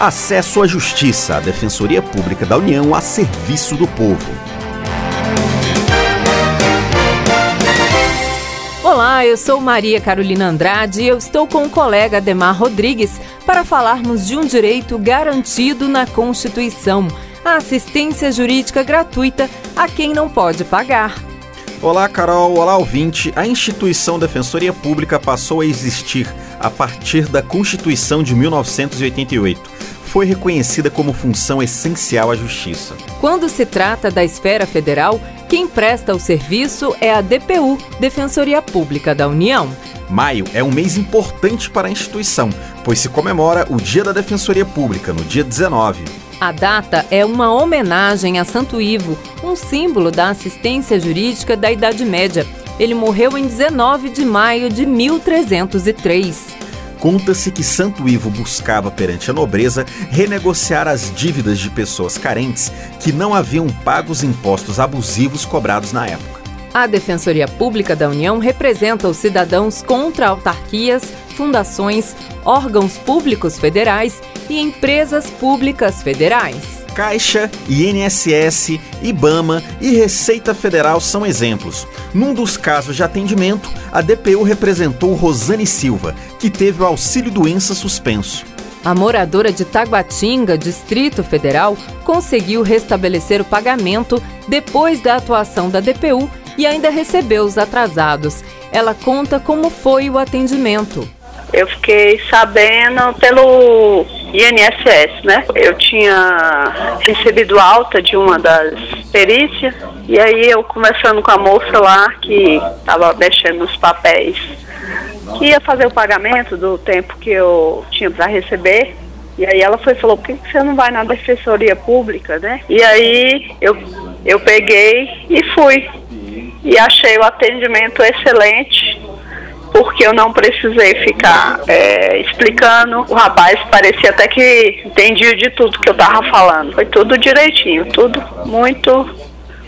Acesso à Justiça, a Defensoria Pública da União a serviço do povo. Olá, eu sou Maria Carolina Andrade e eu estou com o colega Ademar Rodrigues para falarmos de um direito garantido na Constituição: a assistência jurídica gratuita a quem não pode pagar. Olá, Carol. Olá, ouvinte. A instituição Defensoria Pública passou a existir a partir da Constituição de 1988. Foi reconhecida como função essencial à justiça. Quando se trata da esfera federal, quem presta o serviço é a DPU, Defensoria Pública da União. Maio é um mês importante para a instituição, pois se comemora o Dia da Defensoria Pública, no dia 19. A data é uma homenagem a Santo Ivo, um símbolo da assistência jurídica da Idade Média. Ele morreu em 19 de maio de 1303. Conta-se que Santo Ivo buscava perante a nobreza renegociar as dívidas de pessoas carentes que não haviam pago os impostos abusivos cobrados na época. A Defensoria Pública da União representa os cidadãos contra autarquias, fundações, órgãos públicos federais e empresas públicas federais. Caixa, INSS, IBAMA e Receita Federal são exemplos. Num dos casos de atendimento, a DPU representou Rosane Silva, que teve o auxílio doença suspenso. A moradora de Taguatinga, Distrito Federal, conseguiu restabelecer o pagamento depois da atuação da DPU e ainda recebeu os atrasados. Ela conta como foi o atendimento. Eu fiquei sabendo pelo INSS, né? Eu tinha recebido alta de uma das perícias e aí eu conversando com a moça lá que estava mexendo nos papéis, que ia fazer o pagamento do tempo que eu tinha para receber. E aí ela foi falou, por que você não vai na defensoria pública, né? E aí eu, eu peguei e fui. E achei o atendimento excelente porque eu não precisei ficar é, explicando. O rapaz parecia até que entendia de tudo que eu tava falando. Foi tudo direitinho, tudo muito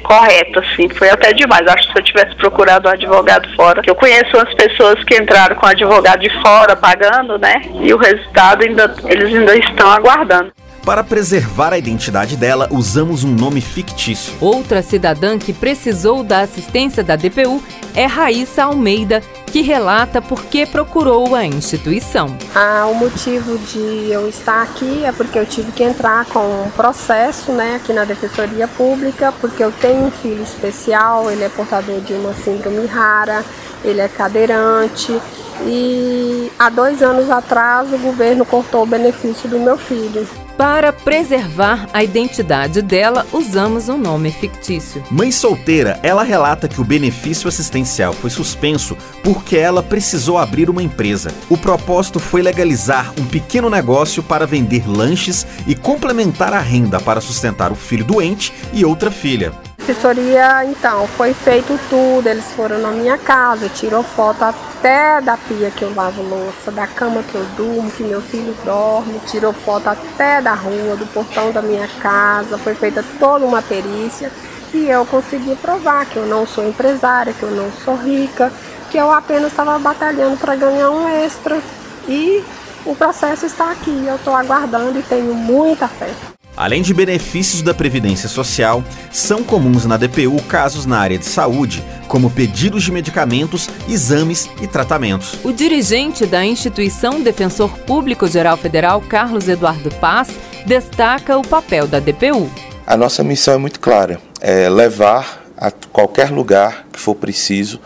correto, assim. Foi até demais. Acho que se eu tivesse procurado um advogado fora, eu conheço umas pessoas que entraram com advogado de fora pagando, né? E o resultado ainda eles ainda estão aguardando. Para preservar a identidade dela, usamos um nome fictício. Outra cidadã que precisou da assistência da DPU é Raíssa Almeida, que relata por que procurou a instituição. Ah, o motivo de eu estar aqui é porque eu tive que entrar com um processo né, aqui na Defensoria Pública, porque eu tenho um filho especial, ele é portador de uma síndrome rara, ele é cadeirante e há dois anos atrás o governo cortou o benefício do meu filho. Para preservar a identidade dela, usamos um nome fictício. Mãe solteira, ela relata que o benefício assistencial foi suspenso porque ela precisou abrir uma empresa. O propósito foi legalizar um pequeno negócio para vender lanches e complementar a renda para sustentar o filho doente e outra filha. Assessoria, então, foi feito tudo. Eles foram na minha casa, tirou foto até da pia que eu lavo louça, da cama que eu durmo, que meu filho dorme, tirou foto até da rua, do portão da minha casa. Foi feita toda uma perícia e eu consegui provar que eu não sou empresária, que eu não sou rica, que eu apenas estava batalhando para ganhar um extra. E o processo está aqui. Eu estou aguardando e tenho muita fé. Além de benefícios da Previdência Social, são comuns na DPU casos na área de saúde, como pedidos de medicamentos, exames e tratamentos. O dirigente da instituição Defensor Público Geral Federal, Carlos Eduardo Paz, destaca o papel da DPU. A nossa missão é muito clara: é levar a qualquer lugar que for preciso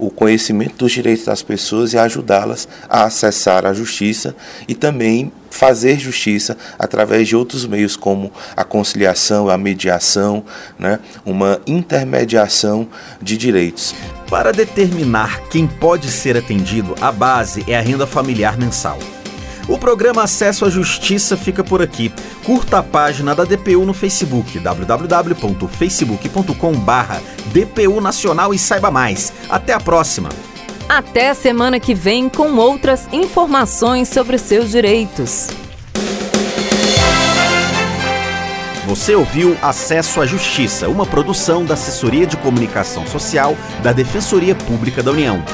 o conhecimento dos direitos das pessoas e ajudá-las a acessar a justiça e também fazer justiça através de outros meios como a conciliação, a mediação, né, uma intermediação de direitos. Para determinar quem pode ser atendido, a base é a renda familiar mensal. O programa Acesso à Justiça fica por aqui. Curta a página da DPU no Facebook, www.facebook.com/dpu Nacional e saiba mais. Até a próxima. Até a semana que vem com outras informações sobre seus direitos. Você ouviu Acesso à Justiça, uma produção da Assessoria de Comunicação Social da Defensoria Pública da União.